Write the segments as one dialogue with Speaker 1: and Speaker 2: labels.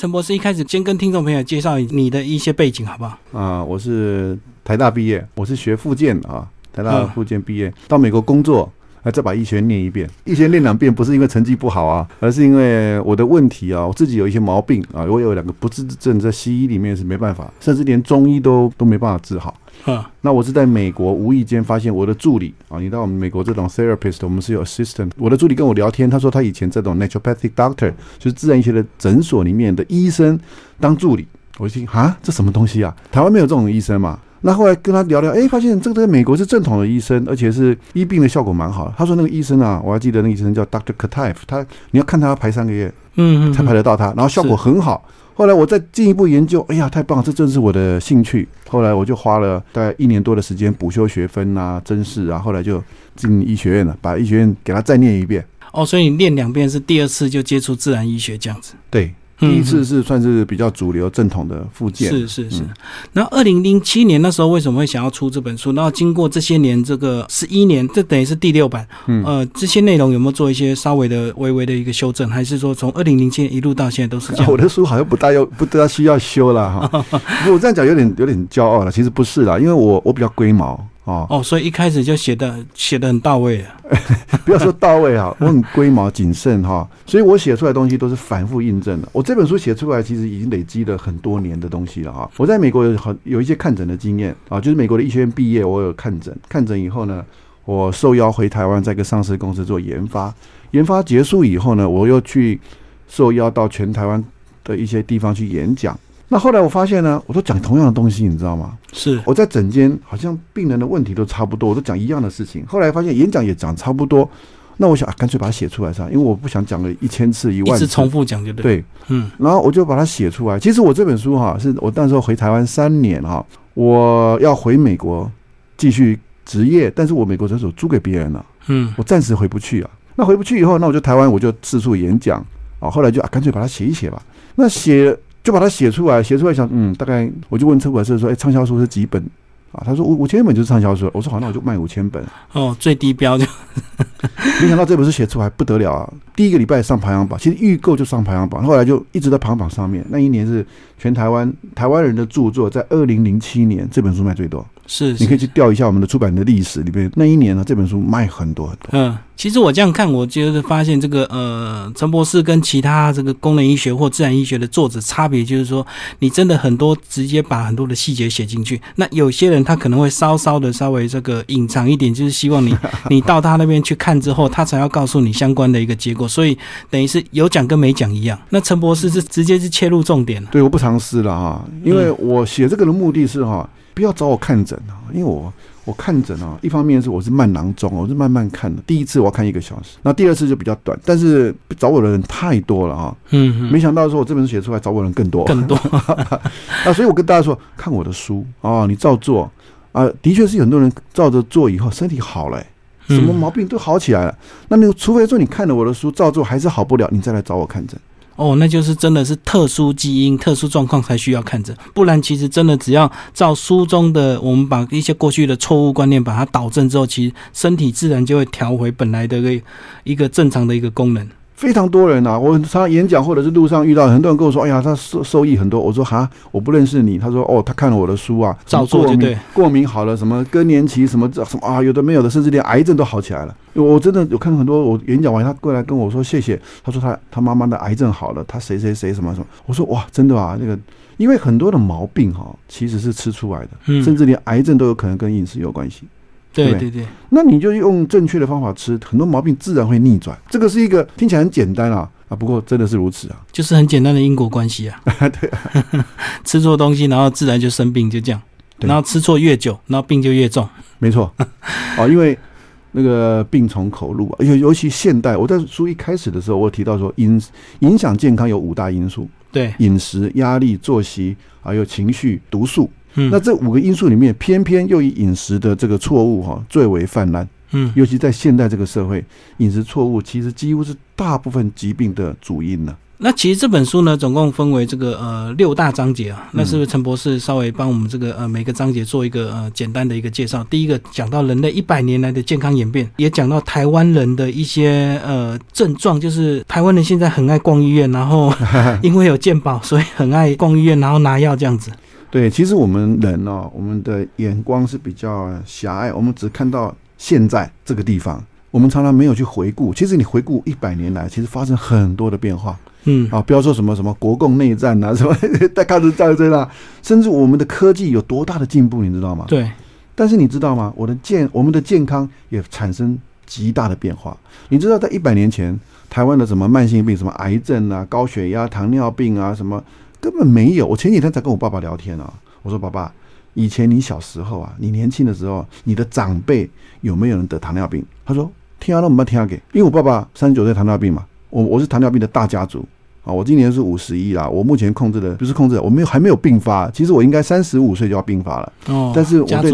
Speaker 1: 陈博士一开始先跟听众朋友介绍你的一些背景，好不好？
Speaker 2: 啊，我是台大毕业，我是学复健啊，台大
Speaker 1: 嗯
Speaker 2: 复健毕业，到美国工作。啊，再把医学念一遍，医学念两遍不是因为成绩不好啊，而是因为我的问题啊，我自己有一些毛病啊，我有两个不治之症，在西医里面是没办法，甚至连中医都都没办法治好。
Speaker 1: 啊
Speaker 2: 那我是在美国无意间发现我的助理啊，你到我们美国这种 therapist，我们是有 assistant。我的助理跟我聊天，他说他以前这种 naturopathic doctor，就是自然医学的诊所里面的医生当助理。我一听啊，这什么东西啊？台湾没有这种医生嘛？那后来跟他聊聊，哎，发现这个在美国是正统的医生，而且是医病的效果蛮好的。他说那个医生啊，我还记得那个医生叫 Doctor Kataif，他你要看他要排三个月
Speaker 1: 嗯嗯，
Speaker 2: 才排得到他，然后效果很好。后来我再进一步研究，哎呀，太棒了，这正是我的兴趣。后来我就花了大概一年多的时间补修学分啊、真试啊，后来就进医学院了，把医学院给他再念一遍。
Speaker 1: 哦，所以你念两遍是第二次就接触自然医学这样子。
Speaker 2: 对，第一次是算是比较主流正统的附件。
Speaker 1: 是是是
Speaker 2: 嗯。
Speaker 1: 然后二零零七年那时候为什么会想要出这本书？然后经过这些年这个十一年，这等于是第六版。
Speaker 2: 嗯
Speaker 1: 呃，这些内容有没有做一些稍微的、微微的一个修正？还是说从二零零七年一路到现在都是这样？
Speaker 2: 我的书好像不大要不大需要修了哈。我这样讲有点有点骄傲了，其实不是啦，因为我我比较龟毛哦，
Speaker 1: 哦，所以一开始就写的写的很到位啊。
Speaker 2: 不要说到位啊，我很龟毛谨慎哈，所以我写出来的东西都是反复印证的。我这本书写出来，其实已经累积了很多年的东西了哈。我在美国有很有一些看诊的经验啊，就是美国的医学院毕业，我有看诊，看诊以后呢，我受邀回台湾，在一个上市公司做研发。研发结束以后呢，我又去受邀到全台湾的一些地方去演讲。那后来我发现呢，我都讲同样的东西，你知道吗？
Speaker 1: 是
Speaker 2: 我在诊间好像病人的问题都差不多，我都讲一样的事情。后来发现演讲也讲差不多，那我想啊，干脆把它写出来算了，因为我不想讲了一千次一万次
Speaker 1: 重复讲就对。，
Speaker 2: 对，
Speaker 1: 嗯
Speaker 2: 然后我就把它写出来。其实我这本书哈，是我那时候回台湾三年哈，我要回美国继续职业，但是我美国诊所租给别人了，
Speaker 1: 嗯
Speaker 2: 我暂时回不去啊。那回不去以后，那我就台湾我就四处演讲啊。后来就啊，干脆把它写一写吧。那写就把它写出来，写出来想，嗯，大概我就问出版社说，哎，畅销书是几本啊？他说五五千本就是畅销书。我说好，那我就卖五千本。
Speaker 1: 哦，最低标就
Speaker 2: 没想到这本书写出来不得了啊！第一个礼拜上排行榜，其实预购就上排行榜，后来就一直在排行榜上面。那一年是全台湾台湾人的著作，在二零零七年这本书卖最多。
Speaker 1: 是
Speaker 2: 你可以。去调一下我们的出版的历史里面，那一年呢，这本书卖很多很多。
Speaker 1: 嗯，其实我这样看，我就是发现这个呃，陈博士跟其他这个功能医学或自然医学的作者差别，就是说你真的很多直接把很多的细节写进去。那有些人他可能会稍稍的稍微这个隐藏一点，就是希望你 你到他那边去看之后，他才要告诉你相关的一个结果。所以等于是有讲跟没讲一样。那陈博士是直接是切入重点了。
Speaker 2: 对，我不藏私了哈，因为我写这个的目的是哈，不要找我看诊啊，因为我我看诊啊，一方面是我是慢郎中，我是慢慢看的。第一次我要看一个小时，那第二次就比较短，但是找我的人太多了啊，
Speaker 1: 嗯嗯，
Speaker 2: 没想到说我这本书写出来找我的人更多，
Speaker 1: 更多。
Speaker 2: 那，所以我跟大家说，看我的书啊，你照做啊，的确是很多人照着做以后身体好了、什么
Speaker 1: 嗯
Speaker 2: 毛病都好起来了。那你除非说你看了我的书照做还是好不了，你再来找我看诊。
Speaker 1: 哦，那就是真的是特殊基因、特殊状况才需要看诊，不然其实真的只要照书中的，我们把一些过去的错误观念把它导正之后，其实身体自然就会调回本来的一个一个正常的一个功能。
Speaker 2: 非常多人啊，我常常演讲或者是路上遇到很多人跟我说：“哎呀，他受受益很多。”我说：“哈，我不认识你。”他说：“哦，他看了我的书啊，
Speaker 1: 照做就
Speaker 2: 什么过敏
Speaker 1: 对
Speaker 2: 过敏好了，什么更年期什么什么啊，有的没有的，甚至连癌症都好起来了。我真的有看到很多，我演讲完他过来跟我说谢谢，他说他他妈妈的癌症好了，他谁谁谁什么什么。我说哇，真的啊，那个因为很多的毛病哈、其实是吃出来的，
Speaker 1: 嗯，
Speaker 2: 甚至连癌症都有可能跟饮食有关系。对
Speaker 1: 对对对，
Speaker 2: 那你就用正确的方法吃，很多毛病自然会逆转。这个是一个听起来很简单啊啊，不过真的是如此啊。
Speaker 1: 就是很简单的因果关系啊。
Speaker 2: 对
Speaker 1: 吃错东西，然后自然就生病，就这样。
Speaker 2: 对
Speaker 1: 然后吃错越久，然后病就越重。
Speaker 2: 没错，啊，因为那个病从口入啊，尤尤其现代，我在书一开始的时候，我提到说影影响健康有五大因素：
Speaker 1: 对，
Speaker 2: 饮食、压力、作息，还有情绪、毒素。
Speaker 1: 嗯，
Speaker 2: 那这五个因素里面，偏偏又以饮食的这个错误哈、最为泛滥。
Speaker 1: 嗯
Speaker 2: 尤其在现代这个社会，饮食错误其实几乎是大部分疾病的主因呢。
Speaker 1: 那其实这本书呢，总共分为这个呃六大章节啊。那是不是陈博士稍微帮我们这个呃每个章节做一个呃简单的一个介绍？第一个讲到人类一百年来的健康演变，也讲到台湾人的一些呃症状，就是台湾人现在很爱逛医院，然后 因为有健保，所以很爱逛医院，然后拿药这样子。
Speaker 2: 对，其实我们人哦，我们的眼光是比较狭隘，我们只看到现在这个地方，我们常常没有去回顾。其实你回顾一百年来，其实发生很多的变化。
Speaker 1: 嗯
Speaker 2: 啊，不要说什么什么国共内战啊，什么在开始战争啊，甚至我们的科技有多大的进步，你知道吗？
Speaker 1: 对。
Speaker 2: 但是你知道吗？我的健，我们的健康也产生极大的变化。你知道，在一百年前，台湾的什么慢性病，什么癌症啊、高血压、糖尿病啊，什么根本没有。我前几天才跟我爸爸聊天啊，我说：“爸爸，以前你小时候啊，你年轻的时候，你的长辈有没有人得糖尿病？”他说：“听啊，那我们听给，因为我爸爸三十九岁糖尿病嘛。”我我是糖尿病的大家族啊，我今年是五十一啦，我目前控制的不是控制，我没有还没有并发，其实我应该三十五岁就要并发了。
Speaker 1: 哦，
Speaker 2: 但是我对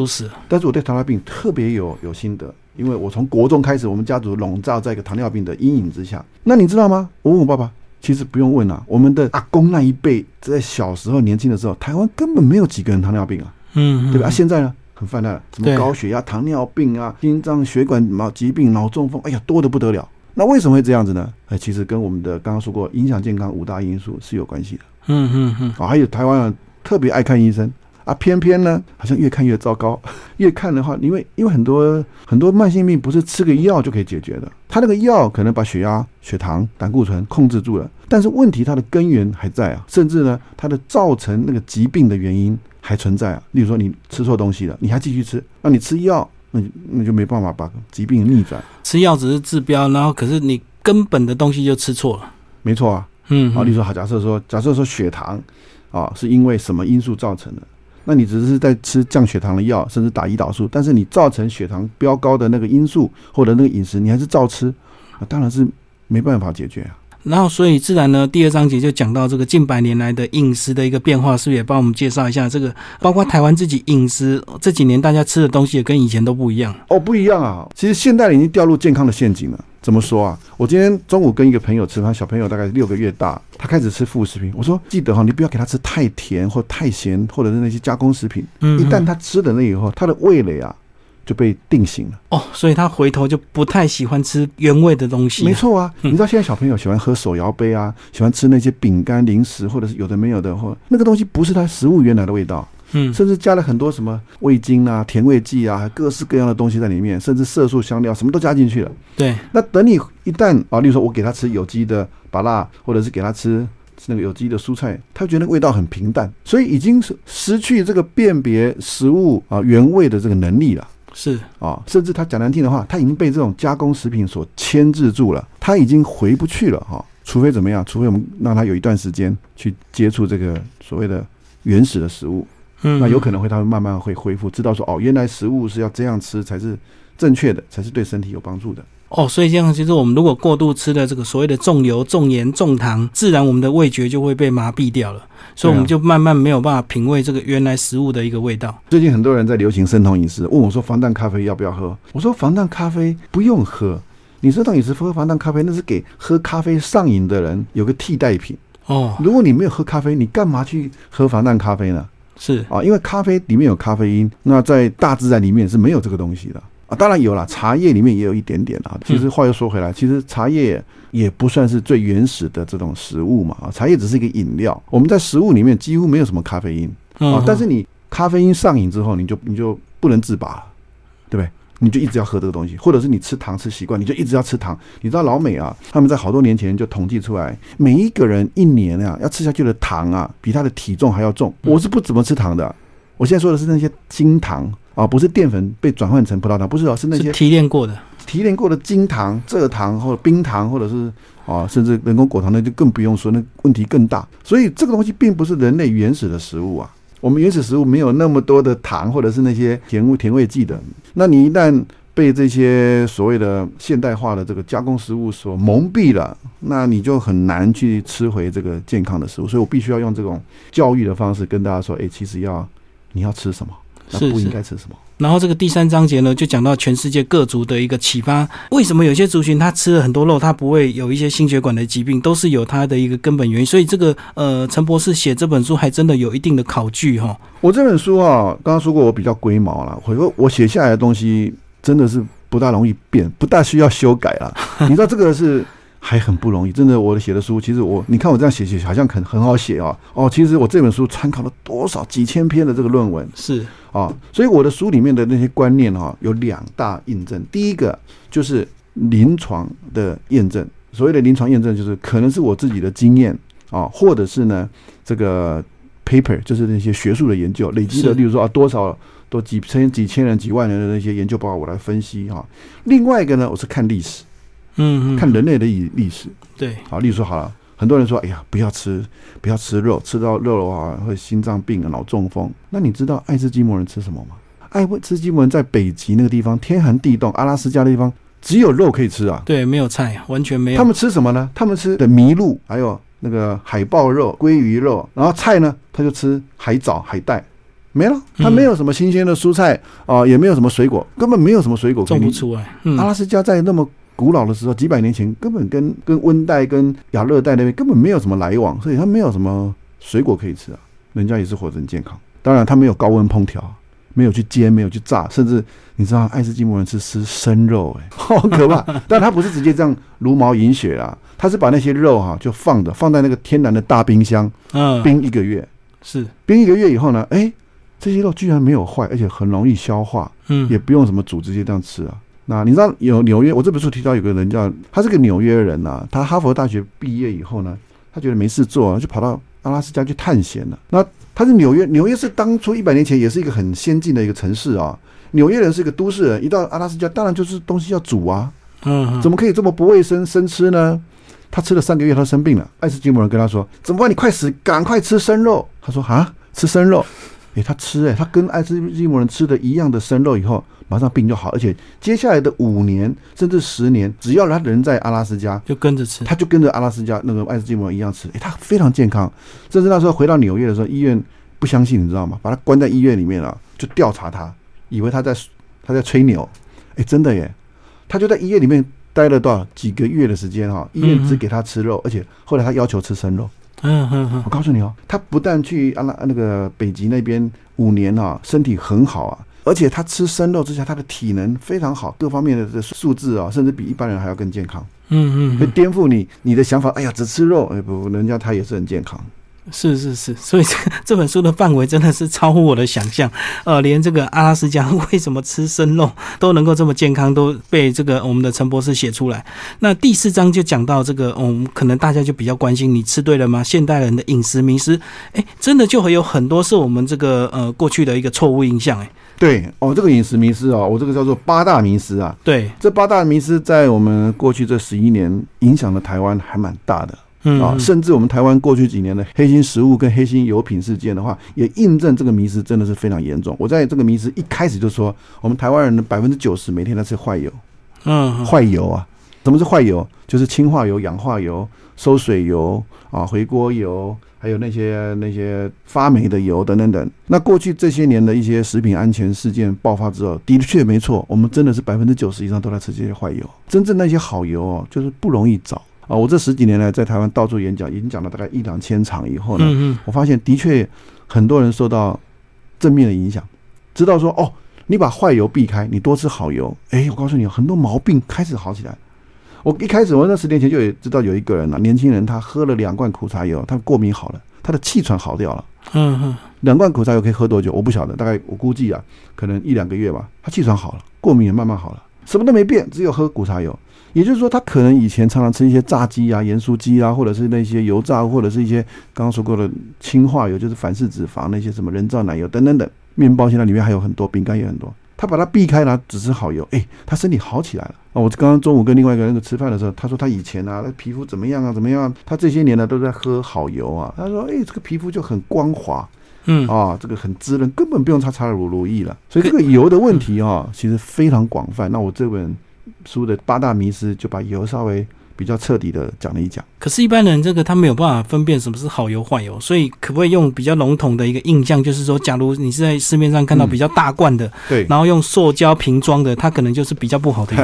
Speaker 2: 但是我对糖尿病特别有有心得，因为我从国中开始，我们家族笼罩在一个糖尿病的阴影之下。那你知道吗？我问我爸爸，其实不用问啊，我们的阿公那一辈在小时候年轻的时候，台湾根本没有几个人糖尿病啊，
Speaker 1: 嗯，
Speaker 2: 对吧？啊，现在呢？很泛滥了，什么高血压、糖尿病啊、心脏血管毛疾病、脑中风，哎呀，多的不得了。那为什么会这样子呢？哎，其实跟我们的刚刚说过影响健康五大因素是有关系的
Speaker 1: 嗯嗯嗯，
Speaker 2: 啊。还有台湾人特别爱看医生啊，偏偏呢好像越看越糟糕。越看的话，因为因为很多很多慢性病不是吃个药就可以解决的，它那个药可能把血压、血糖、胆固醇控制住了，但是问题它的根源还在啊，甚至呢它的造成那个疾病的原因还存在啊。例如说你吃错东西了，你还继续吃，那你吃药，那你那就没办法把疾病逆转。
Speaker 1: 吃药只是治标，然后可是你根本的东西就吃错了。
Speaker 2: 没错啊，
Speaker 1: 嗯，
Speaker 2: 啊，例如说好，假设说假设说血糖啊是因为什么因素造成的？那你只是在吃降血糖的药，甚至打胰岛素，但是你造成血糖飙高的那个因素或者那个饮食，你还是照吃，啊，当然是没办法解决啊。
Speaker 1: 然后，所以自然呢，第二章节就讲到这个近百年来的饮食的一个变化，是不是也帮我们介绍一下这个？包括台湾自己饮食这几年大家吃的东西也跟以前都不一样。
Speaker 2: 哦，不一样啊！其实现代人已经掉入健康的陷阱了。怎么说啊？我今天中午跟一个朋友吃饭，小朋友大概六个月大，他开始吃副食品。我说记得哈，你不要给他吃太甜或太咸，或者是那些加工食品。
Speaker 1: 嗯，
Speaker 2: 一旦他吃了那以后，他的味蕾啊就被定型了。
Speaker 1: 哦，所以他回头就不太喜欢吃原味的东西。
Speaker 2: 没，错啊，
Speaker 1: 嗯
Speaker 2: 你知道现在小朋友喜欢喝手摇杯啊，喜欢吃那些饼干、零食，或者是有的没有的，或那个东西不是他食物原来的味道，
Speaker 1: 嗯，
Speaker 2: 甚至加了很多什么味精啊、甜味剂啊，各式各样的东西在里面，甚至色素、香料什么都加进去了。
Speaker 1: 对，
Speaker 2: 那等你一旦啊，例如说我给他吃有机的芭辣，或者是给他吃那个有机的蔬菜，他觉得味道很平淡，所以已经是失去这个辨别食物啊原味的这个能力了。
Speaker 1: 是，
Speaker 2: 啊，甚至他讲难听的话，他已经被这种加工食品所牵制住了，他已经回不去了哈、除非怎么样？除非我们让他有一段时间去接触这个所谓的原始的食物，
Speaker 1: 嗯，
Speaker 2: 那有可能会他会慢慢会恢复，知道说哦，原来食物是要这样吃才是正确的，才是对身体有帮助的。
Speaker 1: 哦，所以这样其实我们如果过度吃的这个所谓的重油、重盐、重糖，自然我们的味觉就会被麻痹掉了，所以我们就慢慢没有办法品味这个原来食物的一个味道。
Speaker 2: 最近很多人在流行生酮饮食，问我说防弹咖啡要不要喝？我说防弹咖啡不用喝，你生酮饮食喝防弹咖啡那是给喝咖啡上瘾的人有个替代品。
Speaker 1: 哦，
Speaker 2: 如果你没有喝咖啡，你干嘛去喝防弹咖啡呢？
Speaker 1: 是，
Speaker 2: 啊，因为咖啡里面有咖啡因，那在大自然里面是没有这个东西的啊。当然有啦，茶叶里面也有一点点啊。其实话又说回来，其实茶叶也不算是最原始的这种食物嘛啊，茶叶只是一个饮料。我们在食物里面几乎没有什么咖啡因
Speaker 1: 嗯
Speaker 2: 啊，，但是你咖啡因上瘾之后，你就你就不能自拔了，对不对？你就一直要喝这个东西，或者是你吃糖吃习惯，你就一直要吃糖。你知道老美啊，他们在好多年前就统计出来，每一个人一年啊要吃下去的糖啊，比他的体重还要重。我是不怎么吃糖的，我现在说的是那些精糖啊，不是淀粉被转换成葡萄糖，不是哦，是那些
Speaker 1: 是提炼过的。
Speaker 2: 提炼过的精糖、蔗糖或者冰糖，或者是啊，甚至人工果糖，那就更不用说，那问题更大。所以这个东西并不是人类原始的食物啊。我们原始食物没有那么多的糖，或者是那些甜味甜味剂的。那你一旦被这些所谓的现代化的这个加工食物所蒙蔽了，那你就很难去吃回这个健康的食物。所以我必须要用这种教育的方式跟大家说：，诶，其实要你要吃什么？那不应该吃什么。
Speaker 1: 然后这个第三章节呢，就讲到全世界各族的一个启发。为什么有些族群他吃了很多肉，他不会有一些心血管的疾病，都是有他的一个根本原因。所以这个呃，陈博士写这本书还真的有一定的考据哈。
Speaker 2: 我这本书啊，刚刚说过我比较龟毛了，我说我写下来的东西真的是不大容易变，不大需要修改了。你知道这个是还很不容易，真的。我写的书，其实我你看我这样写写，好像很很好写啊。哦，其实我这本书参考了多少几千篇的这个论文
Speaker 1: 是
Speaker 2: 啊，所以我的书里面的那些观念哈、有两大印证。第一个就是临床的验证，所谓的临床验证，就是可能是我自己的经验啊，或者是呢这个 paper，就是那些学术的研究累积的，例如说啊多少多几千几千人、几万人的那些研究报告，我来分析哈、另外一个呢，我是看历史，
Speaker 1: 嗯嗯，
Speaker 2: 看人类的历历史。
Speaker 1: 对
Speaker 2: 好，例如说好了，很多人说，哎呀，不要吃，不要吃肉，吃到肉的话会心脏病、脑中风。那你知道爱斯基摩人吃什么吗？爱斯基摩人在北极那个地方，天寒地冻，阿拉斯加的地方只有肉可以吃啊。
Speaker 1: 对，没有菜，完全没有。
Speaker 2: 他们吃什么呢？他们吃的麋鹿，还有那个海豹肉、鲑鱼肉，然后菜呢，他就吃海藻、海带，没了。他没有什么新鲜的蔬菜啊、也没有什么水果，根本没有什么水果
Speaker 1: 种不出来。嗯
Speaker 2: 阿，拉斯加在那么古老的时候，几百年前根本跟跟温带、跟亚热带那边根本没有什么来往，所以它没有什么水果可以吃啊。人家也是活得很健康，当然它没有高温烹调，没有去煎，没有去炸，甚至你知道爱斯基摩人是吃生肉、哎，好可怕。但他不是直接这样茹毛饮血啊，他是把那些肉哈、就放着，放在那个天然的大冰箱
Speaker 1: 嗯，
Speaker 2: 冰一个月，
Speaker 1: 是，
Speaker 2: 冰一个月以后呢，哎，这些肉居然没有坏，而且很容易消化。
Speaker 1: 嗯，
Speaker 2: 也不用什么煮，直接这样吃啊。那你知道有纽约，我这本书提到有个人叫他是个纽约人呐、他哈佛大学毕业以后呢，他觉得没事做、啊，就跑到阿拉斯加去探险了。那他是纽约，纽约是当初一百年前也是一个很先进的一个城市啊。纽约人是一个都市人，一到阿拉斯加，当然就是东西要煮啊，
Speaker 1: 嗯，
Speaker 2: 怎么可以这么不卫生生吃呢？他吃了三个月，他生病了。爱斯基摩人跟他说：“怎么办？你快死，赶快吃生肉。”他说：“啊，吃生肉？诶，他吃诶，他跟爱斯基摩人吃的一样的生肉以后，马上病就好，而且接下来的五年甚至十年，只要他人在阿拉斯加，
Speaker 1: 就跟着吃。
Speaker 2: 他就跟着阿拉斯加那个爱斯基摩一样吃，诶，他非常健康。甚至那时候回到纽约的时候，医院不相信，你知道吗？把他关在医院里面了，就调查他，以为他在他在吹牛，诶，真的耶，他就在医院里面待了多少几个月的时间哈、医院只给他吃肉，而且后来他要求吃生肉。
Speaker 1: 嗯嗯嗯
Speaker 2: 我，告诉你哦，他不但去阿拉那个北极那边五年啊，身体很好啊，而且他吃生肉之下，他的体能非常好，各方面的这数字啊，甚至比一般人还要更健康，会
Speaker 1: 嗯嗯会，
Speaker 2: 颠覆你你的想法。哎呀，只吃肉，哎不，人家他也是很健康。
Speaker 1: 是是是，所以这这本书的范围真的是超乎我的想象。呃，连这个阿拉斯加为什么吃生肉都能够这么健康，都被这个我们的陈博士写出来。那第四章就讲到这个，嗯，可能大家就比较关心，你吃对了吗？现代人的饮食迷失，哎，真的就会有很多是我们这个呃过去的一个错误印象，哎，
Speaker 2: 对哦，这个饮食迷失哦，我这个叫做八大迷失啊。
Speaker 1: 对，
Speaker 2: 这八大迷失在我们过去这十一年影响了台湾还蛮大的。
Speaker 1: 嗯
Speaker 2: 啊，甚至我们台湾过去几年的黑心食物跟黑心油品事件的话，也印证这个迷失真的是非常严重。我在这个迷失一开始就说，我们台湾人的百分之九十每天在吃坏油，
Speaker 1: 嗯，
Speaker 2: 坏油啊，什么是坏油？就是氢化油、氧化油、收水油啊、回锅油，还有那些那些发霉的油等等等。那过去这些年的一些食品安全事件爆发之后，的确没错，我们真的是百分之九十以上都在吃这些坏油。真正那些好油哦，就是不容易找啊。我这十几年来在台湾到处演讲，已经讲了大概一两千场以后呢，
Speaker 1: 嗯嗯
Speaker 2: 我发现的确很多人受到正面的影响，知道说哦，你把坏油避开，你多吃好油，诶，我告诉你，很多毛病开始好起来。我一开始我那十年前就有知道有一个人啊，年轻人他喝了两罐苦茶油，他过敏好了，他的气喘好掉了。
Speaker 1: 嗯嗯，
Speaker 2: 两罐苦茶油可以喝多久？我不晓得，大概我估计啊，可能一两个月吧。他气喘好了，过敏也慢慢好了，什么都没变，只有喝苦茶油。也就是说，他可能以前常常吃一些炸鸡啊、盐酥鸡啊，或者是那些油炸，或者是一些刚刚说过的氢化油，就是反式脂肪那些什么人造奶油等等等。面包现在里面还有很多，饼干也很多。他把它避开了，只吃好油，诶，他身体好起来了。哦，我刚刚中午跟另外一个人吃饭的时候，他说他以前啊，那皮肤怎么样啊，怎么样啊？他这些年呢都在喝好油啊。他说，诶，这个皮肤就很光滑，
Speaker 1: 嗯
Speaker 2: 啊，这个很滋润，根本不用擦擦乳乳液了。所以这个油的问题啊，其实非常广泛。那我这本书的八大迷思就把油稍微比较彻底的讲了一讲。
Speaker 1: 可是，一般人这个他没有办法分辨什么是好油坏油，所以可不可以用比较笼统的一个印象，就是说，假如你是在市面上看到比较大罐的，
Speaker 2: 对，
Speaker 1: 然后用塑胶瓶装的，它可能就是比较不好的油。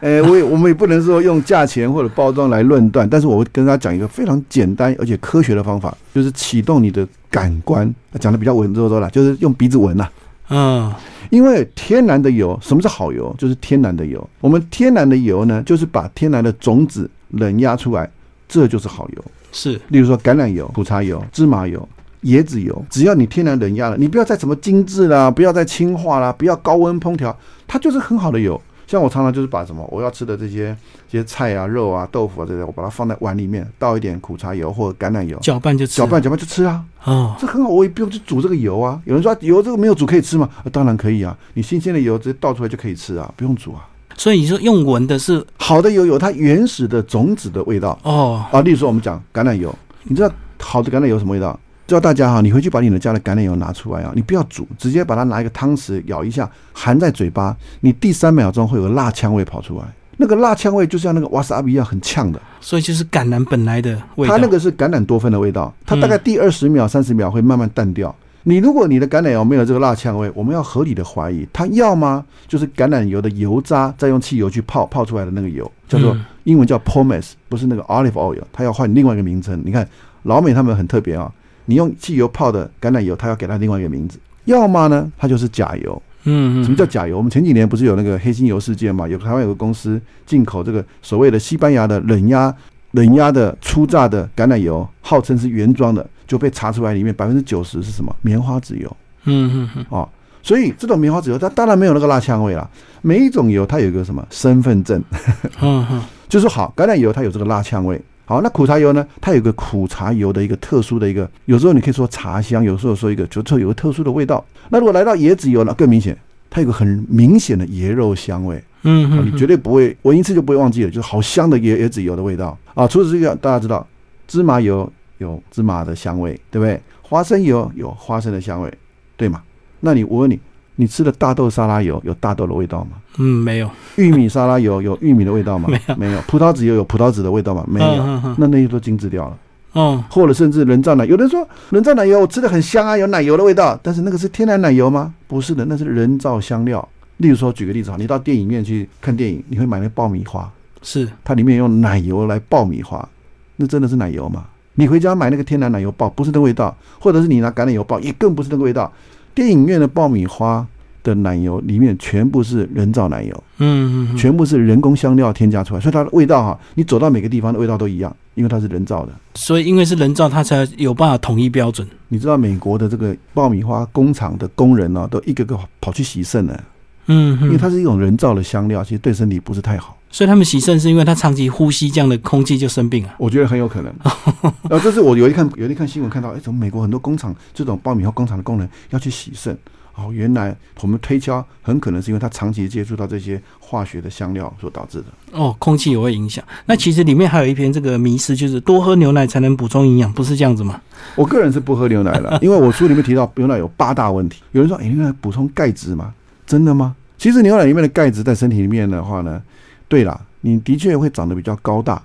Speaker 2: 呃，我也我们也不能说用价钱或者包装来论断，但是我会跟他讲一个非常简单而且科学的方法，就是启动你的感官，讲的比较文绉绉了，就是用鼻子闻呐。
Speaker 1: 嗯，
Speaker 2: 因为天然的油，什么是好油？就是天然的油。我们天然的油呢，就是把天然的种子冷压出来，这就是好油。
Speaker 1: 是，
Speaker 2: 例如说橄榄油、苦茶油、芝麻油、椰子油，只要你天然冷压了，你不要再什么精致啦，不要再氢化啦，不要高温烹调，它就是很好的油。像我常常就是把什么我要吃的这些这些菜啊、肉啊、豆腐啊这些，我把它放在碗里面，倒一点苦茶油或者橄榄油，
Speaker 1: 搅拌就吃，
Speaker 2: 搅拌搅拌就吃啊。
Speaker 1: 哦，
Speaker 2: 这很好，我也不用去煮这个油啊。有人说油这个没有煮可以吃吗？当然可以啊，你新鲜的油直接倒出来就可以吃啊，不用煮啊。
Speaker 1: 所以你说用闻的是
Speaker 2: 好的油有它原始的种子的味道
Speaker 1: 哦
Speaker 2: 啊。例如说我们讲橄榄油，你知道好的橄榄油什么味道？教大家哈，你回去把你的家的橄榄油拿出来啊，你不要煮，直接把它拿一个汤匙舀一下，含在嘴巴，你第三秒钟会有辣呛味跑出来。那个辣呛味就像那个瓦萨比一样，很呛的。
Speaker 1: 所以就是橄榄本来的味道。
Speaker 2: 它那个是橄榄多酚的味道，它大概第二十秒、三十秒会慢慢淡掉。你如果你的橄榄油没有这个辣呛味，我们要合理的怀疑，它要么就是橄榄油的油渣再用汽油去泡泡出来的那个油，叫做英文叫 pomace，不是那个 olive oil，它要换另外一个名称。你看老美他们很特别啊。你用汽油泡的橄榄油，它要给它另外一个名字。要么呢，它就是假油。
Speaker 1: 嗯，
Speaker 2: 什么叫假油？我们前几年不是有那个黑心油事件嘛？有台湾有个公司进口这个所谓的西班牙的冷压、冷压的初榨的橄榄油，号称是原装的，就被查出来里面百分之九十是什么？棉花籽油。
Speaker 1: 嗯嗯嗯。
Speaker 2: 哦，所以这种棉花籽油，它当然没有那个辣香味了。每一种油它有一个什么身份证？
Speaker 1: 嗯嗯，
Speaker 2: 就是好，橄榄油它有这个辣香味。好，那苦茶油呢？它有个苦茶油的一个特殊的一个，有时候你可以说茶香，有时候说一个就特有个特殊的味道。那如果来到椰子油呢，更明显，它有个很明显的椰肉香味。
Speaker 1: 嗯嗯，
Speaker 2: 你绝对不会闻一次就不会忘记了，就是好香的椰椰子油的味道啊。除此之外，大家知道芝麻油有芝麻的香味，对不对？花生油有花生的香味，对吗？那你我问你。你吃的大豆沙拉油有大豆的味道吗？
Speaker 1: 嗯，没有。
Speaker 2: 玉米沙拉油有玉米的味道吗？
Speaker 1: 没有，
Speaker 2: 没有。葡萄籽油有葡萄籽的味道吗？没有。那那些都精致掉了。
Speaker 1: 哦。
Speaker 2: 或者甚至人造奶，有人说人造奶油我吃的很香啊，有奶油的味道，但是那个是天然奶油吗？不是的，那是人造香料。例如说，举个例子哈，你到电影院去看电影，你会买那爆米花，
Speaker 1: 是
Speaker 2: 它里面用奶油来爆米花，那真的是奶油吗？你回家买那个天然奶油爆，不是那个味道，或者是你拿橄榄油爆，也更不是那个味道。电影院的爆米花。的奶油里面全部是人造奶油，
Speaker 1: 嗯嗯，
Speaker 2: 全部是人工香料添加出来，所以它的味道哈，你走到每个地方的味道都一样，因为它是人造的。
Speaker 1: 所以因为是人造，它才有办法统一标准。
Speaker 2: 你知道美国的这个爆米花工厂的工人呢，都一个个跑去洗肾了，
Speaker 1: 嗯，
Speaker 2: 因为它是一种人造的香料，其实对身体不是太好。
Speaker 1: 所以他们洗肾是因为他长期呼吸这样的空气就生病了。
Speaker 2: 我觉得很有可能。然 后这是我有一看有一看新闻看到，哎，怎么美国很多工厂这种爆米花工厂的工人要去洗肾？哦，原来我们推敲很可能是因为他长期接触到这些化学的香料所导致的。
Speaker 1: 哦，空气也会影响。那其实里面还有一篇这个迷思，就是多喝牛奶才能补充营养，不是这样子吗？
Speaker 2: 我个人是不喝牛奶的，因为我书里面提到牛奶有八大问题。有人说，哎，牛奶补充钙质吗？真的吗？其实牛奶里面的钙质在身体里面的话呢，对啦，你的确会长得比较高大，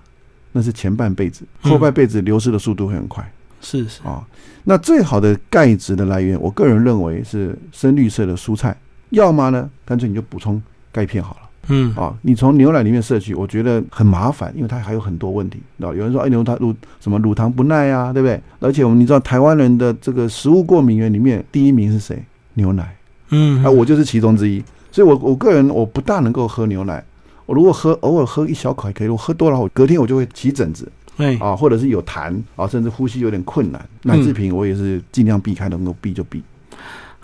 Speaker 2: 那是前半辈子，后半辈子流失的速度会很快。
Speaker 1: 是是
Speaker 2: 啊，那最好的钙质的来源，我个人认为是深绿色的蔬菜，要么呢，干脆你就补充钙片好了。
Speaker 1: 嗯
Speaker 2: 啊，你从牛奶里面摄取，我觉得很麻烦，因为它还有很多问题。那，有人说，哎，牛它乳什么乳糖不耐啊，对不对？而且我们你知道，台湾人的这个食物过敏源里面第一名是谁？牛奶。
Speaker 1: 嗯，
Speaker 2: 啊，我就是其中之一。所以，我我个人我不大能够喝牛奶。我如果喝偶尔喝一小口还可以，我喝多了，我隔天我就会起疹子。
Speaker 1: 对
Speaker 2: 啊，或者是有痰啊，甚至呼吸有点困难，奶制品我也是尽量避开，能够避就避。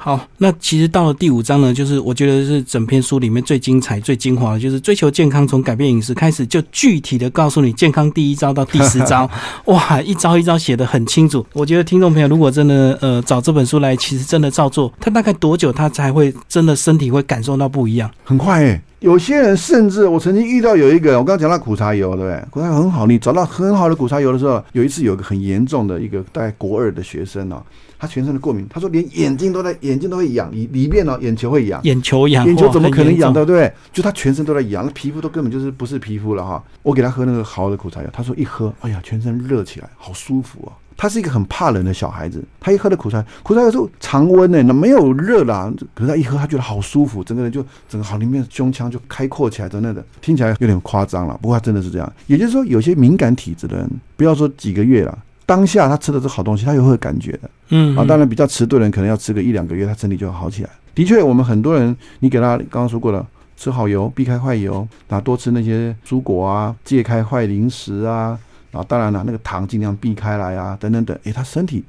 Speaker 1: 好，那其实到了第五章呢，就是我觉得是整篇书里面最精彩、最精华的，就是追求健康，从改变饮食开始，就具体的告诉你健康第一招到第十招，哇，一招一招写的很清楚。我觉得听众朋友如果真的呃找这本书来，其实真的照做，他大概多久他才会真的身体会感受到不一样？
Speaker 2: 很快诶。有些人甚至我曾经遇到有一个，我刚刚讲到苦茶油，对不对？苦茶油很好，你找到很好的苦茶油的时候，有一次有一个很严重的一个大概国二的学生哦，他全身的过敏，他说连眼睛都在，眼睛都会痒，里里面哦眼球会痒，
Speaker 1: 眼球痒，
Speaker 2: 眼球怎么可能痒
Speaker 1: 的？
Speaker 2: 对不对？就他全身都在痒，那皮肤都根本就是不是皮肤了哈。我给他喝那个好的苦茶药，他说一喝，哎呀，全身热起来，好舒服哦。他是一个很怕冷的小孩子，他一喝的苦茶，苦茶有时候常温呢，那没有热啦，可是他一喝，他觉得好舒服，整个人就整个好里面胸腔就开阔起来，真的，听起来有点夸张了，不过他真的是这样。也就是说，有些敏感体质的人，不要说几个月了，当下他吃的是好东西，他也会有感觉的。
Speaker 1: 嗯
Speaker 2: 啊，当然比较迟钝的人可能要吃个一两个月，他身体就好起来。的确，我们很多人，你给他刚刚说过了，吃好油，避开坏油，然后多吃那些蔬果啊，戒开坏零食啊。啊，当然了，那个糖尽量避开来啊，等等等。诶，他身体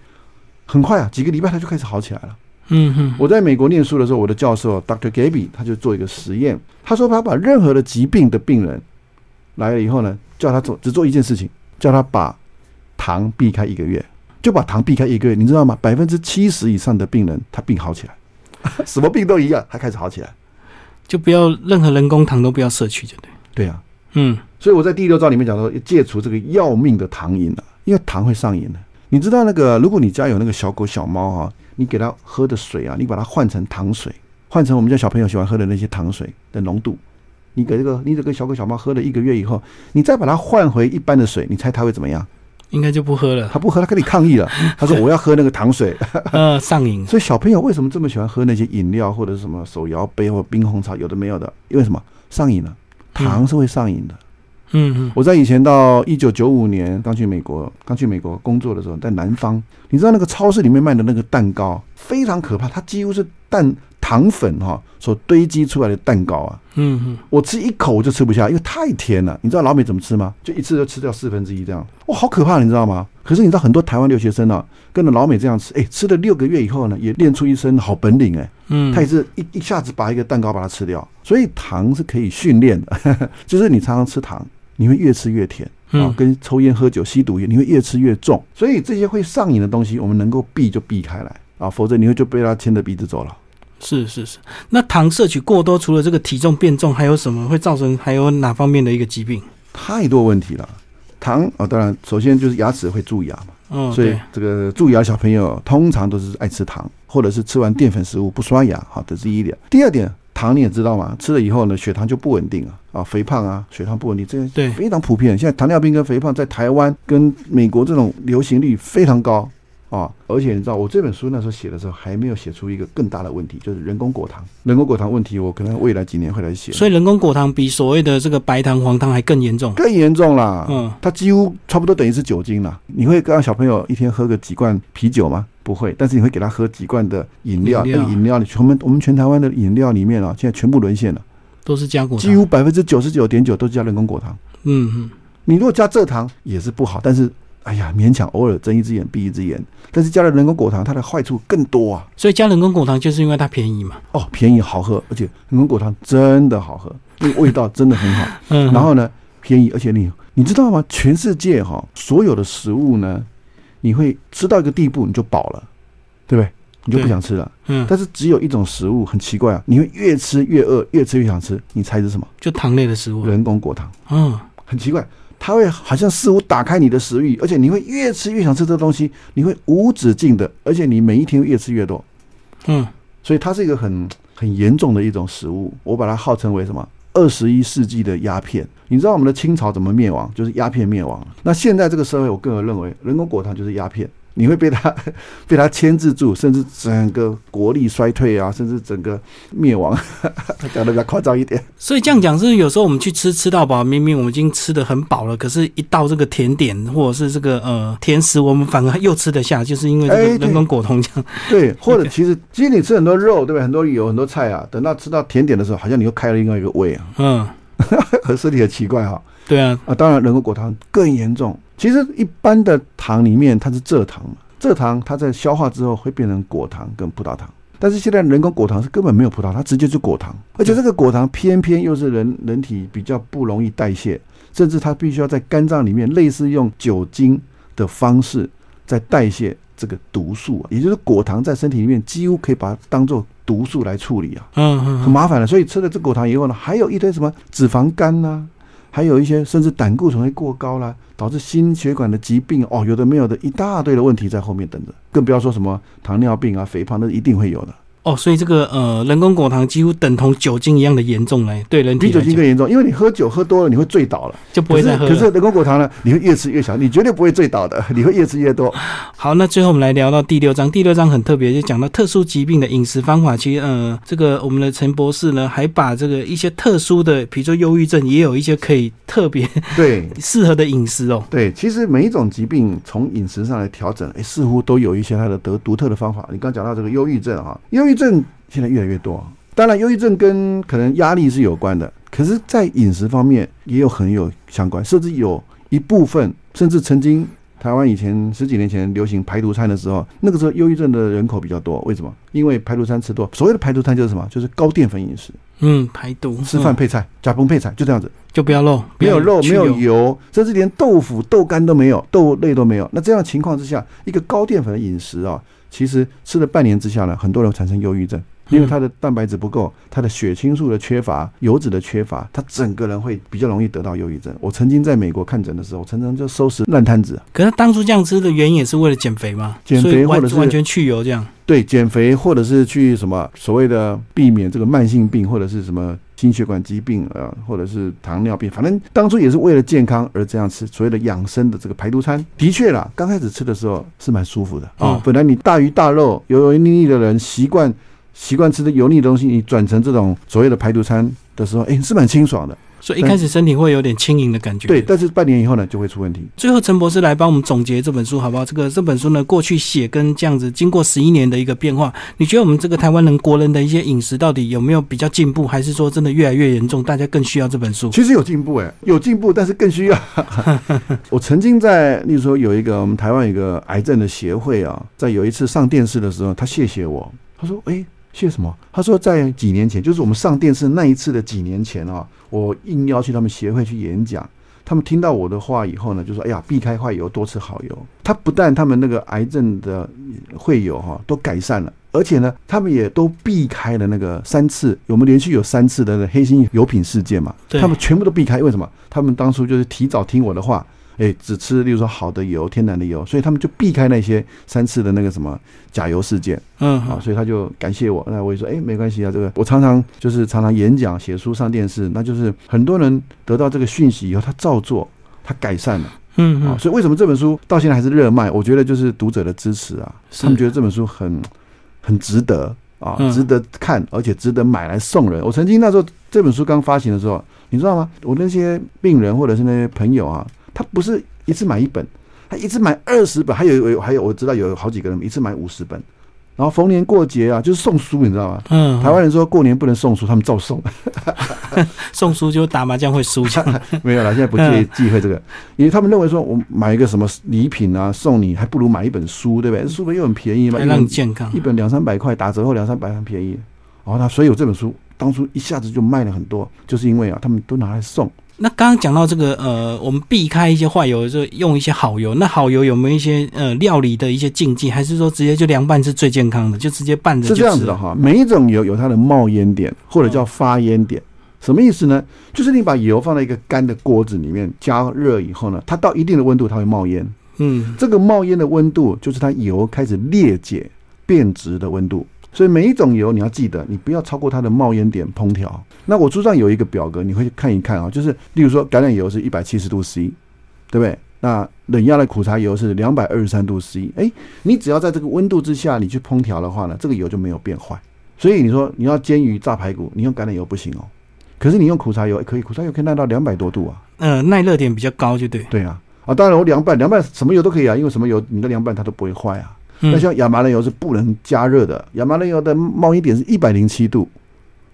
Speaker 2: 很快啊，几个礼拜他就开始好起来了。
Speaker 1: 嗯哼，
Speaker 2: 我在美国念书的时候，我的教授 Dr. Gaby 他就做一个实验，他说他把任何的疾病的病人来了以后呢，叫他做只做一件事情，叫他把糖避开一个月，就把糖避开一个月，你知道吗？百分之七十以上的病人他病好起来，什么病都一样，他开始好起来。
Speaker 1: 就不要任何人工糖都不要摄取，就对。
Speaker 2: 对啊，
Speaker 1: 嗯。
Speaker 2: 所以我在第六招里面讲到，戒除这个要命的糖瘾了，因为糖会上瘾的。你知道那个，如果你家有那个小狗小猫哈，你给它喝的水啊，你把它换成糖水，换成我们家小朋友喜欢喝的那些糖水的浓度，你给这个你这个小狗小猫喝了一个月以后，你再把它换回一般的水，你猜它会怎么样？
Speaker 1: 应该就不喝了。
Speaker 2: 他不喝，他跟你抗议了。他说我要喝那个糖水。
Speaker 1: 呃，上瘾。
Speaker 2: 所以小朋友为什么这么喜欢喝那些饮料或者什么手摇杯或冰红茶，有的没有的？因为什么？上瘾了，糖是会上瘾的。
Speaker 1: 嗯嗯，
Speaker 2: 我在以前到一九九五年刚去美国，刚去美国工作的时候，在南方，你知道那个超市里面卖的那个蛋糕非常可怕，它几乎是蛋糖粉哈所堆积出来的蛋糕啊。
Speaker 1: 嗯嗯，
Speaker 2: 我吃一口我就吃不下，因为太甜了。你知道老美怎么吃吗？就一次就吃掉四分之一这样，哇，好可怕，你知道吗？可是你知道很多台湾留学生呢，跟着老美这样吃，哎，吃了六个月以后呢，也练出一身好本领哎。
Speaker 1: 嗯，
Speaker 2: 他也是一一下子把一个蛋糕把它吃掉，所以糖是可以训练的，就是你常常吃糖。你会越吃越甜啊，跟抽烟、喝酒、吸毒一样，你会越吃越重。所以这些会上瘾的东西，我们能够避就避开来啊，否则你会就被他牵着鼻子走了。
Speaker 1: 是是是，那糖摄取过多，除了这个体重变重，还有什么会造成还有哪方面的一个疾病？
Speaker 2: 太多问题了。糖啊，当然首先就是牙齿会蛀牙嘛，
Speaker 1: 嗯，
Speaker 2: 所以这个蛀牙小朋友通常都是爱吃糖，或者是吃完淀粉食物不刷牙，好，这是一点。第二点。糖你也知道嘛，吃了以后呢，血糖就不稳定啊，啊，肥胖啊，血糖不稳定，这
Speaker 1: 对
Speaker 2: 非常普遍。现在糖尿病跟肥胖在台湾跟美国这种流行率非常高啊，而且你知道，我这本书那时候写的时候还没有写出一个更大的问题，就是人工果糖。人工果糖问题，我可能未来几年会来写。
Speaker 1: 所以人工果糖比所谓的这个白糖、黄糖还更严重，
Speaker 2: 更严重啦。
Speaker 1: 嗯，
Speaker 2: 它几乎差不多等于是酒精了。你会让小朋友一天喝个几罐啤酒吗？不会，但是你会给他喝几罐的饮料，那个饮料里，我们我们全台湾的饮料里面啊，现在全部沦陷了，
Speaker 1: 都是加果
Speaker 2: 糖，几乎百分之九十九点九都是加人工果糖。
Speaker 1: 嗯嗯，
Speaker 2: 你如果加蔗糖也是不好，但是哎呀，勉强偶尔睁一只眼闭一只眼。但是加了人工果糖，它的坏处更多啊。
Speaker 1: 所以加人工果糖就是因为它便宜嘛。
Speaker 2: 哦，便宜好喝，而且人工果糖真的好喝，那个味道真的很好。
Speaker 1: 嗯，
Speaker 2: 然后呢，便宜，而且你你知道吗？全世界哈所有的食物呢。你会吃到一个地步，你就饱了，对不对？你就不想吃了。
Speaker 1: 嗯。
Speaker 2: 但是只有一种食物很奇怪啊，你会越吃越饿，越吃越想吃。你猜是什么？
Speaker 1: 就糖类的食物。
Speaker 2: 人工果糖。
Speaker 1: 嗯。
Speaker 2: 很奇怪，它会好像似乎打开你的食欲，而且你会越吃越想吃这个东西，你会无止境的，而且你每一天越吃越多。
Speaker 1: 嗯。
Speaker 2: 所以它是一个很很严重的一种食物，我把它号称为什么？二十一世纪的鸦片，你知道我们的清朝怎么灭亡？就是鸦片灭亡。那现在这个社会，我个人认为，人工果糖就是鸦片。你会被他 被他牵制住，甚至整个国力衰退啊，甚至整个灭亡。讲的比较夸张一点。
Speaker 1: 所以这样讲是有时候我们去吃吃到饱，明明我们已经吃的很饱了，可是一到这个甜点或者是这个呃甜食，我们反而又吃得下，就是因为这个人工果糖这样。
Speaker 2: 对，或者其实其实你吃很多肉，对不对？很多油，很多菜啊，等到吃到甜点的时候，好像你又开了另外一个胃啊。
Speaker 1: 嗯，
Speaker 2: 和身体很奇怪哈。
Speaker 1: 对啊，
Speaker 2: 啊，当然人工果糖更严重。其实一般的糖里面它是蔗糖嘛，蔗糖它在消化之后会变成果糖跟葡萄糖。但是现在人工果糖是根本没有葡萄，它直接就果糖，而且这个果糖偏偏又是人人体比较不容易代谢，甚至它必须要在肝脏里面类似用酒精的方式在代谢这个毒素啊，也就是果糖在身体里面几乎可以把它当做毒素来处理啊，
Speaker 1: 嗯嗯，
Speaker 2: 很麻烦的。所以吃了这果糖以后呢，还有一堆什么脂肪肝呐、还有一些甚至胆固醇会过高啦，导致心血管的疾病哦，有的没有的一大堆的问题在后面等着，更不要说什么糖尿病啊、肥胖，那一定会有的。
Speaker 1: 哦，所以这个呃人工果糖几乎等同酒精一样的严重嘞，对人体
Speaker 2: 比酒精更严重，因为你喝酒喝多了，你会醉倒了。
Speaker 1: 就不会再喝。
Speaker 2: 可是可是人工果糖呢，你会越吃越小，你绝对不会醉倒的，你会越吃越多。
Speaker 1: 好，那最后我们来聊到第六章，第六章很特别，就讲到特殊疾病的饮食方法。其实呃，这个我们的陈博士呢，还把这个一些特殊的，比如说忧郁症，也有一些可以特别
Speaker 2: 对
Speaker 1: 适合的饮食哦。
Speaker 2: 对，其实每一种疾病从饮食上来调整，哎，似乎都有一些它的得独特的方法。你刚讲到这个忧郁症啊，忧郁症现在越来越多。当然，忧郁症跟可能压力是有关的，可是，在饮食方面也有很有相关，甚至有一部分，甚至曾经台湾以前十几年前流行排毒餐的时候，那个时候忧郁症的人口比较多。为什么？因为排毒餐吃多。所谓的排毒餐就是什么？就是高淀粉饮食，
Speaker 1: 嗯，排毒，嗯
Speaker 2: 吃饭配菜，加崩配菜，就这样子。
Speaker 1: 就不要肉，
Speaker 2: 没有肉，没有油，甚至连豆腐、豆干都没有，豆类都没有。那这样的情况之下，一个高淀粉的饮食啊，其实吃了半年之下呢，很多人产生忧郁症，因为他的蛋白质不够，他的血清素的缺乏，油脂的缺乏，他整个人会比较容易得到忧郁症。我曾经在美国看诊的时候，常常就收拾烂摊子，
Speaker 1: 可是当初这样吃的原因也是为了减肥嘛，
Speaker 2: 减肥
Speaker 1: 完
Speaker 2: 或者是
Speaker 1: 完全去油这样。
Speaker 2: 对减肥或者是去什么所谓的避免这个慢性病或者是什么心血管疾病啊、呃，或者是糖尿病，反正当初也是为了健康而这样吃所谓的养生的这个排毒餐。的确啦，刚开始吃的时候是蛮舒服的啊、
Speaker 1: 嗯
Speaker 2: 本来你大鱼大肉油油腻腻的人习惯习惯吃的油腻的东西，你转成这种所谓的排毒餐的时候，哎，是蛮清爽的。
Speaker 1: 所以一开始身体会有点轻盈的感觉。
Speaker 2: 对，但是半年以后呢，就会出问题。
Speaker 1: 最后，陈博士来帮我们总结这本书好不好？这个这本书呢，过去写跟这样子，经过十一年的一个变化，你觉得我们这个台湾人、国人的一些饮食到底有没有比较进步，还是说真的越来越严重？大家更需要这本书？
Speaker 2: 其实有进步哎，有进步，但是更需要。我曾经在，例如说有一个我们台湾有一个癌症的协会啊，在有一次上电视的时候，他谢谢我，他说：“哎，谢什么？”他说在几年前，就是我们上电视那一次的几年前啊，我应邀去他们协会去演讲。他们听到我的话以后呢，就说：“哎呀，避开坏油，多吃好油。”他不但他们那个癌症的会友哈、都改善了，而且呢，他们也都避开了那个三次，我们连续有三次的那个黑心油品事件嘛，他们全部都避开。为什么？他们当初就是提早听我的话，哎，只吃例如说好的油、天然的油，所以他们就避开那些三次的那个什么假油事件
Speaker 1: 嗯，
Speaker 2: 啊，所以他就感谢我。那我也说，哎，没关系啊，这个我常常就是常常演讲、写书、上电视，那就是很多人得到这个讯息以后，他照做，他改善了。啊，
Speaker 1: 嗯嗯，
Speaker 2: 所以为什么这本书到现在还是热卖？我觉得就是读者的支持啊，他们觉得这本书很很值得啊，
Speaker 1: 嗯
Speaker 2: 值得看，而且值得买来送人。我曾经那时候这本书刚发行的时候，你知道吗？我那些病人或者是那些朋友啊，他不是一次买一本，他一次买二十本，还有有还有我知道有好几个人一次买五十本，然后逢年过节啊，就是送书，你知道吗？
Speaker 1: 嗯，
Speaker 2: 台湾人说过年不能送书，他们照送。
Speaker 1: 送书就打麻将会输钱。
Speaker 2: 没有了，现在不
Speaker 1: 嗯
Speaker 2: 介忌讳这个，因为他们认为说，我买一个什么礼品啊，送你，还不如买一本书，对不对？书本又很便宜嘛，
Speaker 1: 还让你健康
Speaker 2: 一。本两三百块，打折后两三百很便宜。然后他所以我这本书当初一下子就卖了很多，就是因为啊，他们都拿来送。
Speaker 1: 那刚刚讲到这个呃，我们避开一些坏油，就用一些好油。那好油有没有一些呃料理的一些禁忌，还是说直接就凉拌是最健康的，就直接拌着吃了？
Speaker 2: 这样子的哈，每一种油有它的冒烟点，或者叫发烟点。什么意思呢？就是你把油放在一个干的锅子里面加热以后呢，它到一定的温度，它会冒烟。
Speaker 1: 嗯，
Speaker 2: 这个冒烟的温度就是它油开始裂解变质的温度。所以每一种油你要记得，你不要超过它的冒烟点烹调。那我书上有一个表格，你会看一看啊，就是例如说橄榄油是一百七十度 C，对不对？那冷压的苦茶油是两百二十三度 C，哎，你只要在这个温度之下你去烹调的话呢，这个油就没有变坏。所以你说你要煎鱼炸排骨，你用橄榄油不行哦，可是你用苦茶油诶可以，苦茶油可以耐到两百多度啊。
Speaker 1: 呃，耐热点比较高，就对。
Speaker 2: 对啊，啊，当然我凉拌，凉拌什么油都可以啊，因为什么油你的凉拌它都不会坏啊。那，像亚麻仁油是不能加热的，亚麻仁油的冒烟点是一百零七度，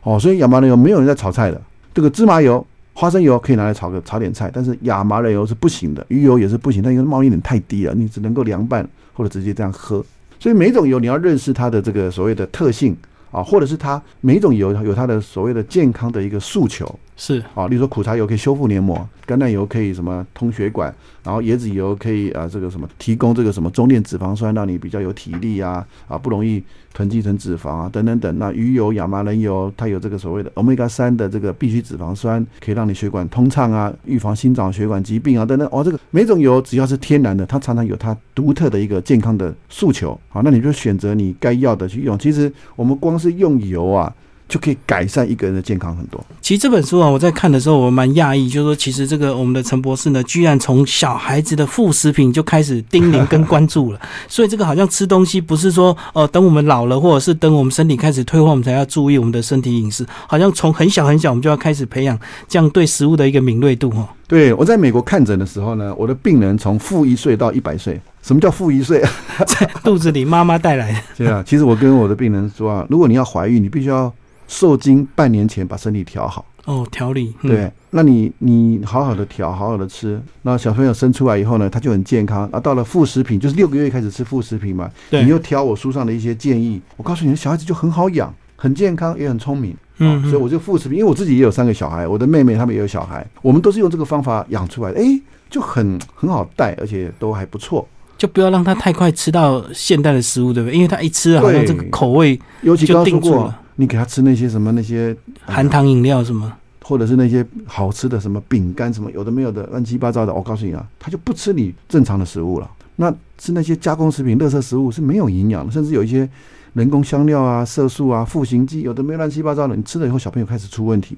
Speaker 2: 哦，所以亚麻仁油没有人在炒菜的。这个芝麻油、花生油可以拿来炒个炒点菜，但是亚麻仁油是不行的，鱼油也是不行，它因为冒烟点太低了，你只能够凉拌或者直接这样喝。所以每种油你要认识它的这个所谓的特性啊，或者是它每种油有它的所谓的健康的一个诉求
Speaker 1: 是
Speaker 2: 啊，例如说苦茶油可以修复黏膜，橄榄油可以什么通血管，然后椰子油可以啊这个什么提供这个什么中链脂肪酸，让你比较有体力啊啊不容易囤积成脂肪啊等等等。那鱼油、亚麻仁油它有这个所谓的 omega 三的这个必需脂肪酸，可以让你血管通畅啊，预防心脏血管疾病啊等等。哦，这个每种油只要是天然的，它常常有它独特的一个健康的诉求。好，那你就选择你该要的去用。其实我们光是用油啊。就可以改善一个人的健康很多。
Speaker 1: 其实这本书啊，我在看的时候，我蛮讶异，就是说，其实这个我们的陈博士呢，居然从小孩子的副食品就开始叮咛跟关注了。所以这个好像吃东西不是说，呃，等我们老了，或者是等我们身体开始退化，我们才要注意我们的身体饮食。好像从很小很小，我们就要开始培养这样对食物的一个敏锐度哦。
Speaker 2: 对我在美国看诊的时候呢，我的病人从负一岁到一百岁。什么叫负一岁？
Speaker 1: 在肚子里妈妈带来的。
Speaker 2: 对啊，其实我跟我的病人说啊，如果你要怀孕，你必须要。受精半年前把身体调好
Speaker 1: 哦，调理
Speaker 2: 对，那你你好好的调，好好的吃，那小朋友生出来以后呢，他就很健康。啊，到了副食品，就是六个月开始吃副食品嘛，你又挑我书上的一些建议，我告诉你，小孩子就很好养，很健康，也很聪明。嗯，所以我就副食品，因为我自己也有三个小孩，我的妹妹他们也有小孩，我们都是用这个方法养出来的，哎，就很很好带，而且都还不错。
Speaker 1: 就不要让他太快吃到现代的食物，对不对？因为他一吃，好像这个口味
Speaker 2: 尤其
Speaker 1: 刚定住了。
Speaker 2: 你给他吃那些什么那些
Speaker 1: 含糖饮料什么，
Speaker 2: 或者是那些好吃的什么饼干什么有的没有的乱七八糟的，我告诉你啊，他就不吃你正常的食物了。那吃那些加工食品、垃圾食物是没有营养的，甚至有一些人工香料啊、色素啊、复形剂，有的没乱七八糟的。你吃了以后，小朋友开始出问题，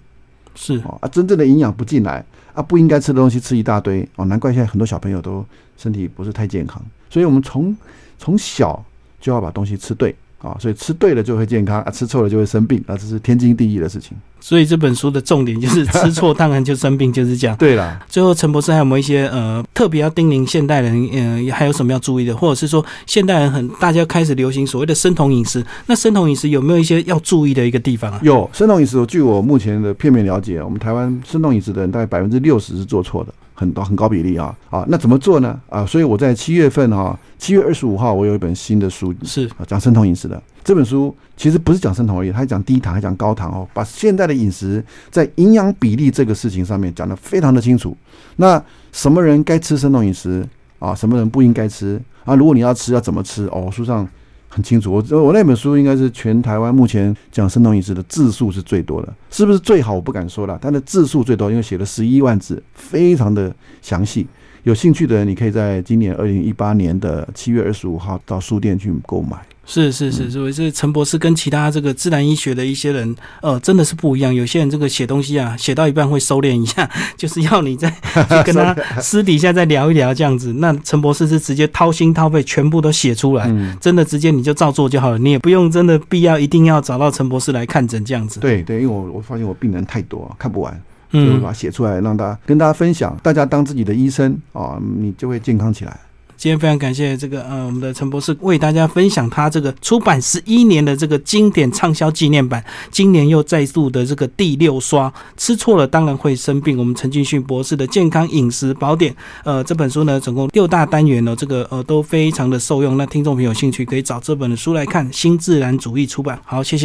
Speaker 1: 是
Speaker 2: 啊，真正的营养不进来啊，不应该吃的东西吃一大堆哦，难怪现在很多小朋友都身体不是太健康。所以我们从从小就要把东西吃对。啊，所以吃对了就会健康啊，吃错了就会生病啊，这是天经地义的事情。
Speaker 1: 所以这本书的重点就是 吃错当然就生病，就是这样。
Speaker 2: 对啦，
Speaker 1: 最后陈博士还有没有一些呃特别要叮咛现代人，呃还有什么要注意的，或者是说现代人很大家开始流行所谓的生酮饮食，那生酮饮食有没有一些要注意的一个地方啊？
Speaker 2: 有生酮饮食，据我目前的片面了解，我们台湾生酮饮食的人大概百分之六十是做错的。很多很高比例啊啊，那怎么做呢啊？所以我在七月份哈，七月二十五号，我有一本新的书
Speaker 1: 是
Speaker 2: 啊，讲生酮饮食的。这本书其实不是讲生酮而已，它还讲低糖，还讲高糖哦，把现在的饮食在营养比例这个事情上面讲得非常的清楚。那什么人该吃生酮饮食啊？什么人不应该吃啊？如果你要吃，要怎么吃哦？书上。很清楚，我我那本书应该是全台湾目前讲生酮饮食的字数是最多的，是不是最好我不敢说了，它的字数最多，因为写了十一万字，非常的详细。有兴趣的，你可以在今年二零一八年的七月二十五号到书店去购买。
Speaker 1: 是是是，所以这陈博士跟其他这个自然医学的一些人，呃，真的是不一样。有些人这个写东西啊，写到一半会收敛一下，就是要你再 去跟他私底下再聊一聊这样子。那陈博士是直接掏心掏肺，全部都写出来，真的直接你就照做就好了，你也不用真的必要一定要找到陈博士来看诊这样子。
Speaker 2: 对对，因为我我发现我病人太多，看不完，就把它写出来，让大家跟大家分享，大家当自己的医生啊，你就会健康起来。
Speaker 1: 今天非常感谢这个呃，我们的陈博士为大家分享他这个出版十一年的这个经典畅销纪念版，今年又再度的这个第六刷，吃错了当然会生病。我们陈俊训博士的健康饮食宝典，呃，这本书呢总共六大单元呢，这个呃都非常的受用。那听众朋友有兴趣可以找这本书来看，新自然主义出版。好，谢谢。